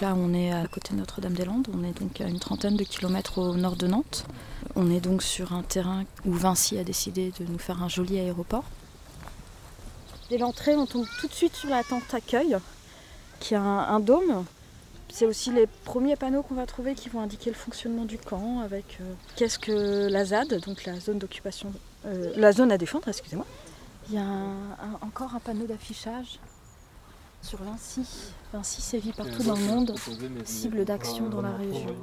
Là, on est à côté de Notre-Dame-des-Landes. On est donc à une trentaine de kilomètres au nord de Nantes. On est donc sur un terrain où Vinci a décidé de nous faire un joli aéroport. Dès l'entrée, on tombe tout de suite sur la tente accueil, qui a un, dôme. C'est aussi les premiers panneaux qu'on va trouver qui vont indiquer le fonctionnement du camp, avec euh, qu'est-ce que la ZAD, donc la zone d'occupation, euh, la zone à défendre, excusez-moi. Il y a encore un panneau d'affichage sur Vinci. Vinci sévit partout dans le monde, cible d'action dans la région.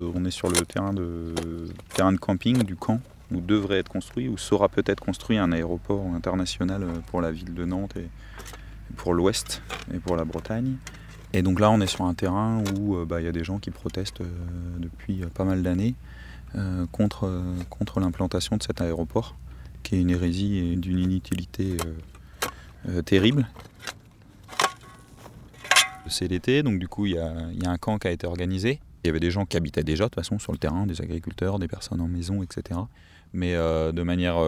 Euh, on est sur le terrain de, terrain de camping du camp où devrait être construit, où sera peut-être construit un aéroport international euh, pour la ville de Nantes et pour l'Ouest et pour la Bretagne. Et donc là, on est sur un terrain où euh, bah, il y a des gens qui protestent depuis pas mal d'années contre, contre l'implantation de cet aéroport qui est une hérésie et d'une inutilité euh, euh, terrible. C'est l'été, donc du coup il y, a, un camp qui a été organisé. Il y avait des gens qui habitaient déjà de toute façon sur le terrain, des agriculteurs, des personnes en maison, etc. Mais euh, de manière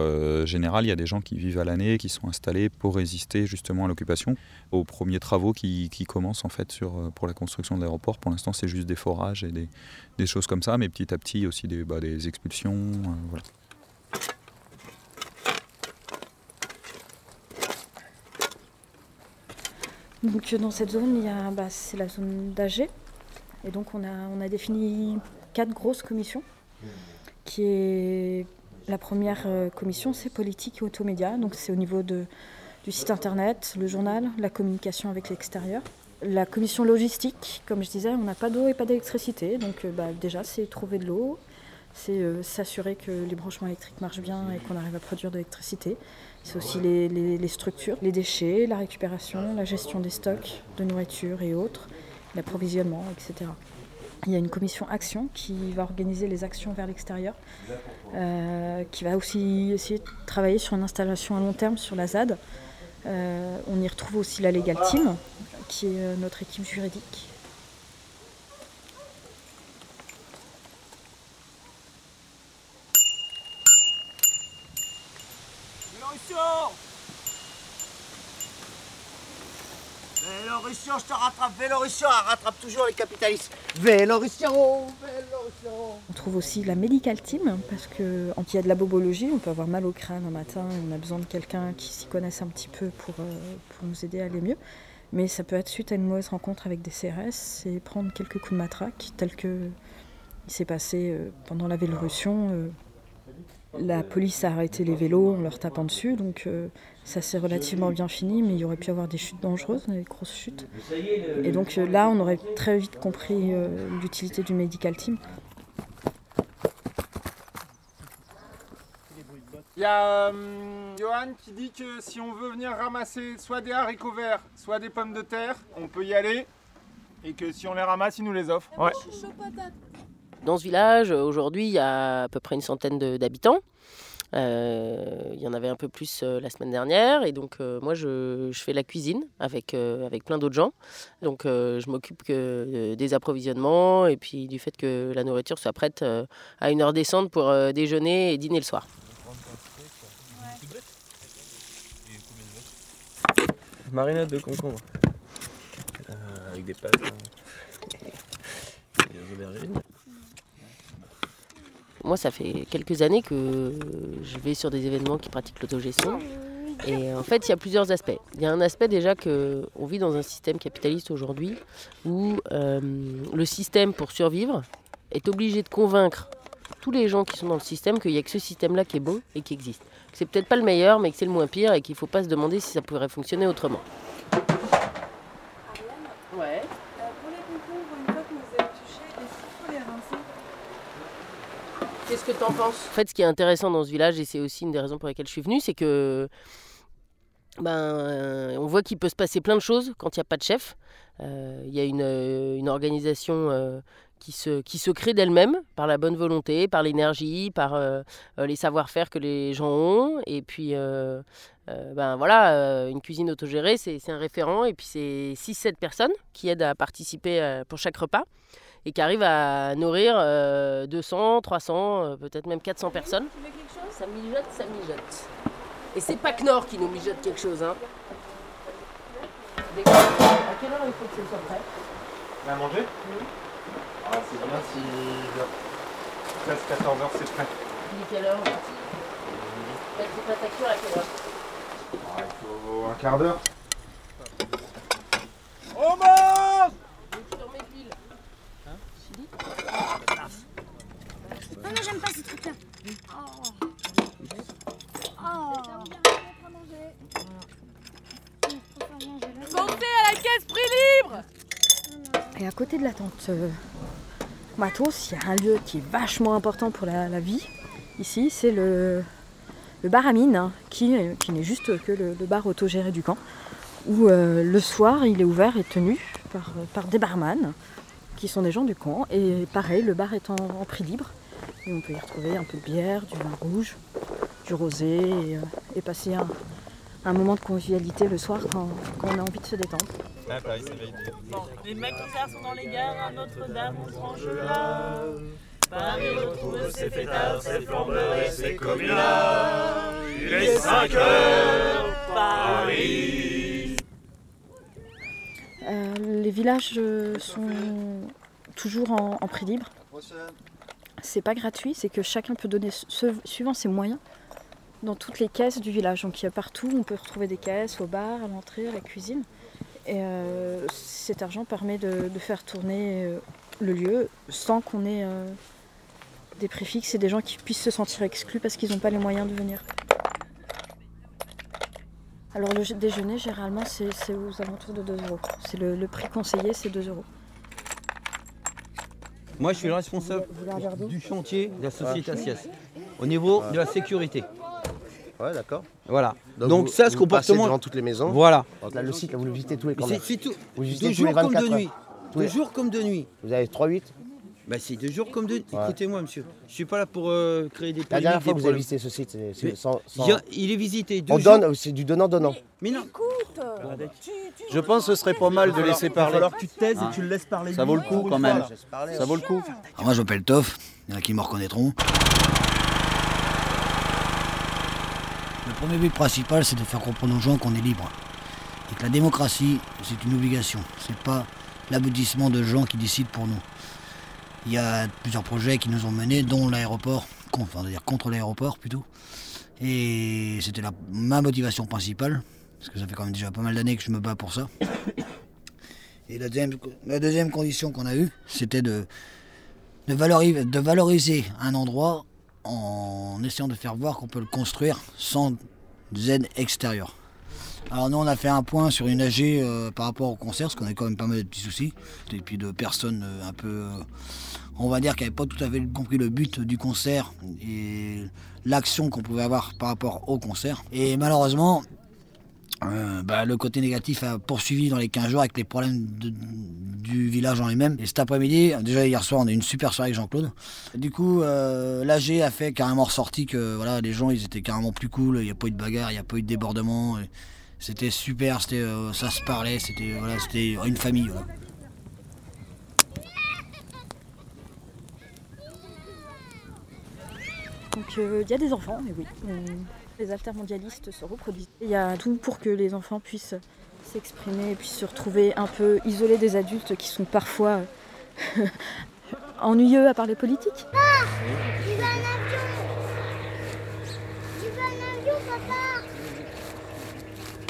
générale, il y a des gens qui vivent à l'année, qui sont installés pour résister justement à l'occupation. Aux premiers travaux qui, commencent en fait sur, pour la construction de l'aéroport, pour l'instant c'est juste des forages et des, choses comme ça, mais petit à petit aussi des, bah, expulsions. Donc dans cette zone, bah, c'est la zone d'AG. Et donc on a, on a défini quatre grosses commissions. Qui est la première euh, commission, c'est politique et automédia. Donc c'est au niveau du site internet, le journal, la communication avec l'extérieur. La commission logistique, comme je disais, on n'a pas d'eau et pas d'électricité. Donc euh, bah, déjà, c'est trouver de l'eau, c'est euh, s'assurer que les branchements électriques marchent bien et qu'on arrive à produire de l'électricité. C'est aussi les, structures, les déchets, la récupération, la gestion des stocks de nourriture et autres, l'approvisionnement, etc. Il y a une commission action qui va organiser les actions vers l'extérieur, euh, qui va aussi essayer de travailler sur une installation à long terme sur la ZAD. Euh, on y retrouve aussi la Legal Team, qui est euh, notre équipe juridique, Vélorussion, je te rattrape. Vélorussion, rattrape toujours les capitalistes. Vélorussion, Vélorussion. On trouve aussi la medical team, parce que quand a de la bobologie, on peut avoir mal au crâne un matin, on a besoin de quelqu'un qui s'y connaisse un petit peu pour, euh, nous aider à aller mieux. Mais ça peut être suite à une mauvaise rencontre avec des CRS et prendre quelques coups de matraque, tel que il s'est passé euh, pendant la Vélorussion. La police a arrêté les vélos en leur tapant dessus, donc euh, ça s'est relativement bien fini, mais il y aurait pu y avoir des chutes dangereuses, des grosses chutes. Et donc euh, là, on aurait très vite compris euh, l'utilité du medical team. Il y a Johan qui dit que si on veut venir ramasser soit des haricots verts, soit des pommes de terre, on peut y aller. Et que si on les ramasse, il nous les offre. Ouais. Dans ce village, aujourd'hui, il y a à peu près une centaine d'habitants. Euh, il y en avait un peu plus euh, la semaine dernière. Et donc, euh, moi, je, fais la cuisine avec, avec plein d'autres gens. Donc, je m'occupe des approvisionnements et puis du fait que la nourriture soit prête à une heure descente pour déjeuner et dîner le soir. Marinade de concombre. avec des pâtes. Hein. des aubergines. Moi, ça fait quelques années que je vais sur des événements qui pratiquent l'autogestion. Et en fait, il y a plusieurs aspects. Il y a un aspect déjà qu'on vit dans un système capitaliste aujourd'hui où euh, le système, pour survivre, est obligé de convaincre tous les gens qui sont dans le système qu'il n'y a que ce système-là qui est bon et qui existe. Que c'est peut-être pas le meilleur, mais que c'est le moins pire et qu'il ne faut pas se demander si ça pourrait fonctionner autrement. Qu'est-ce que tu en penses? En fait, ce qui est intéressant dans ce village, et c'est aussi une des raisons pour lesquelles je suis venue, c'est que ben, on voit qu'il peut se passer plein de choses quand il n'y a pas de chef. Euh, il y a une, organisation euh, qui se, qui se crée d'elle-même par la bonne volonté, par l'énergie, par euh, euh, les savoir-faire que les gens ont. Et puis, euh, euh, ben voilà, euh, une cuisine autogérée, c'est un référent. Et puis, c'est 6-7 personnes qui aident à participer euh, pour chaque repas et qui arrivent à nourrir euh, 200, 300, euh, peut-être même 400 personnes. Tu veux quelque chose? Ça mijote, ça mijote. Et c'est pas Knorr qui nous mijote quelque chose. Hein. À quelle heure il faut que ce soit prêt? À manger Ah, c'est bien si 13 14 heures c'est prêt. Il est quelle heure? Faites la facture à quelle heure? Ah, il faut un quart d'heure. Mange Sur mes piles. Ah non, j'aime pas ces trucs-là. Oh. Oh. Et à côté de la tente euh, matos, il y a un lieu qui est vachement important pour la, la vie. Ici, c'est le, bar à mine, hein, qui, est- qui n'est juste que le, bar autogéré du camp, où euh, le soir, il est ouvert et tenu par, des barman, qui sont des gens du camp. Et pareil, le bar est en, prix libre. Et on peut y retrouver un peu de bière, du vin rouge, du rosé, et, euh, et passer un, un moment de convivialité le soir quand, quand on a envie de se détendre. Les mecs concerts sont dans les gares à Notre-Dame, on franche là. Paris retrouve ses fêtards, ses flambeurs et ses communards. Il est 5 heures, Paris. Euh, les villages euh, sont toujours en, en prix libre. C'est pas gratuit, c'est que chacun peut donner ce- suivant ses moyens dans toutes les caisses du village. Donc il y a partout, on peut retrouver des caisses au bar, à l'entrée, à la cuisine. Et euh, cet argent permet de, de faire tourner euh, le lieu sans qu'on ait euh, des prix fixes et des gens qui puissent se sentir exclus parce qu'ils n'ont pas les moyens de venir. Alors le déjeuner, généralement, c'est c'est aux alentours de 2 euros. C'est le, le prix conseillé, c'est 2 euros. Moi, je suis le responsable du chantier de la société Assias, au niveau de la sécurité. Ouais, d'accord. Voilà. Donc, ça, ce vous comportement. devant toutes les maisons. Voilà. Donc là, le site, là, vous le visitez tous les C'est tout. Vous visitez De tous les comme 24 de nuit. Tous De les- jour comme de nuit. Vous avez 3-8 Bah, c'est de jour comme de nuit. Ouais. Écoutez-moi, monsieur. Je suis pas là pour euh, créer des La dernière fois que vous avez visité ce site, sans- sans- Il, y a- il est visité deux On jours. donne, c'est du donnant-donnant. Mais non. Je pense que ce serait pas mal de laisser parler. Alors tu te taises et tu le laisses parler. Ça vaut le coup quand même. Ça vaut le coup. Alors moi je m'appelle Toff, il y en a qui me reconnaîtront. Le premier but principal c'est de faire comprendre aux gens qu'on est libre. Et que la démocratie c'est une obligation, c'est pas l'aboutissement de gens qui décident pour nous. Il y a plusieurs projets qui nous ont menés, dont l'aéroport, enfin dire contre l'aéroport plutôt. Et c'était ma motivation principale, parce que ça fait quand même déjà pas mal d'années que je me bats pour ça. Et la deuxième, condition qu'on a eue, c'était de valoriser un endroit en essayant de faire voir qu'on peut le construire sans aide extérieure. Alors nous on a fait un point sur une AG euh, par rapport au concert, parce qu'on a quand même pas mal de petits soucis, et puis de personnes euh, un peu, euh, on va dire, qui n'avaient pas tout à fait compris le but du concert et l'action qu'on pouvait avoir par rapport au concert. Et malheureusement, euh, bah, le côté négatif a poursuivi dans les 15 jours avec les problèmes du village en lui-même. Et cet après-midi, déjà hier soir, on a eu une super soirée avec Jean-Claude. Du coup, euh, l'AG a fait carrément ressorti que voilà, les gens ils étaient carrément plus cool, il n'y a pas eu de bagarre, il n'y a pas eu de débordement. C'était super, euh, ça se parlait, c'était voilà, c'était une famille. Donc il y a des enfants, mais oui. Les altermondialistes se reproduisent. Il y a tout pour que les enfants puissent s'exprimer et puissent se retrouver un peu isolés des adultes qui sont parfois euh, ennuyeux à parler politique. Tu veux un avion Tu veux un avion, papa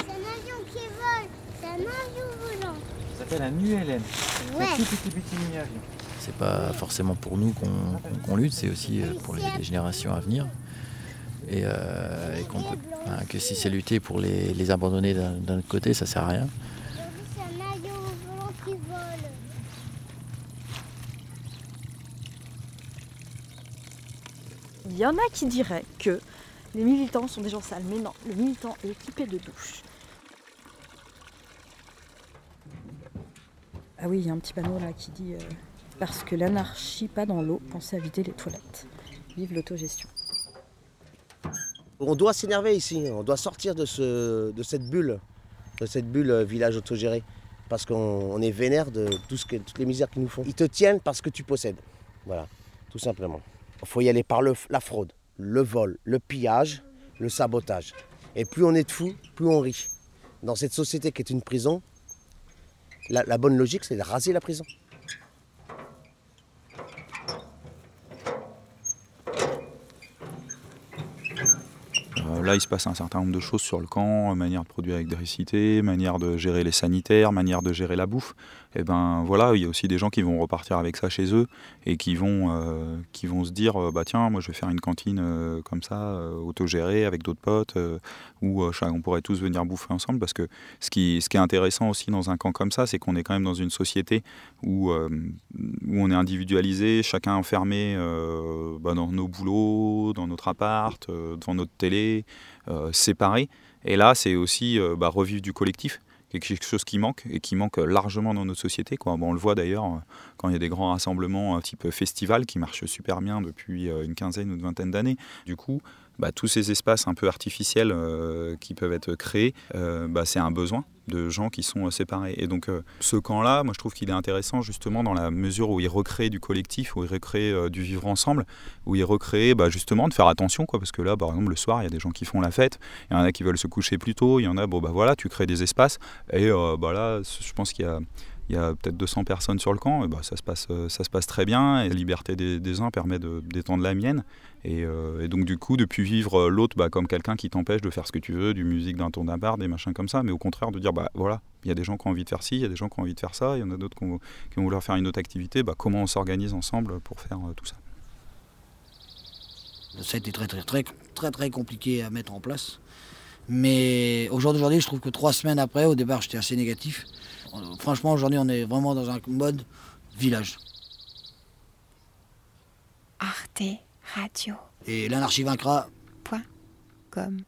C'est un avion qui vole. C'est un avion volant. Ça s'appelle un ULM. Ouais. Un tout petit petit mini avion. C'est pas forcément pour nous qu'on lutte, c'est aussi euh, pour les, les générations à venir. Et, euh, et peut, hein, que si c'est lutter pour les, les abandonner d'un autre côté, ça sert à rien. Il y en a qui diraient que les militants sont des gens sales, mais non, le militant est équipé de douches. Ah oui, il y a un petit panneau là qui dit euh, Parce que l'anarchie pas dans l'eau, pensez à vider les toilettes. Vive l'autogestion. On doit s'énerver ici, on doit sortir de, ce, cette bulle, de cette bulle euh, village autogéré. Parce qu'on on est vénère de toutes les misères qu'ils nous font. Ils te tiennent parce que tu possèdes. Voilà, tout simplement. Il faut y aller par la fraude, le vol, le pillage, le sabotage. Et plus on est de fous, plus on rit. Dans cette société qui est une prison, la bonne logique, c'est de raser la prison. Là, il se passe un certain nombre de choses sur le camp, euh, manière de produire l'électricité, manière de gérer les sanitaires, manière de gérer la bouffe. Et ben voilà, il y a aussi des gens qui vont repartir avec ça chez eux et qui vont, euh, qui vont se dire euh, bah tiens, moi je vais faire une cantine euh, comme ça, autogérée avec d'autres potes, où on pourrait tous venir bouffer ensemble. Parce que ce qui, ce qui est intéressant aussi dans un camp comme ça, c'est qu'on est quand même dans une société où, où on est individualisé, chacun enfermé bah, dans nos boulots, dans notre appart, devant notre télé, séparés. Et là, c'est aussi bah, revivre du collectif, quelque chose qui manque et qui manque largement dans notre société. Quoi. On le voit d'ailleurs euh, quand il y a des grands rassemblements euh, type festival qui marchent super bien depuis euh, une quinzaine ou une vingtaine d'années. Du coup, bah, tous ces espaces un peu artificiels euh, qui peuvent être créés, euh, bah, c'est un besoin de gens qui sont euh, séparés. Et donc ce camp-là, moi je trouve qu'il est intéressant justement dans la mesure où il recrée du collectif, où il recrée du vivre ensemble, où il recrée bah, justement de faire attention, parce que là, par exemple, le soir, il y a des gens qui font la fête, il y en a qui veulent se coucher plus tôt, il y en a, bon bah voilà, tu crées des espaces, et là, je pense qu'il y a il y a peut-être 200 personnes sur le camp, bah, ça, se passe, euh, ça se passe très bien, la liberté des, uns permet d'étendre la mienne. Et, euh, et donc du coup, de plus vivre euh, l'autre bah, comme quelqu'un qui t'empêche de faire ce que tu veux, du musique d'un tour d'un bar, des machins comme ça, mais au contraire de dire, bah voilà, il y a des gens qui ont envie de faire ci, il y a des gens qui ont envie de faire ça, il y en a d'autres qui, ont- qui vont vouloir faire une autre activité, comment on s'organise ensemble pour faire tout ça? Ça a été très très très très très compliqué à mettre en place. Mais au jour d'aujourd'hui, je trouve que trois semaines après, au départ j'étais assez négatif. Euh, Franchement, aujourd'hui on est vraiment dans un mode village. Arte Radio. Et l'anarchie vaincra. Comme.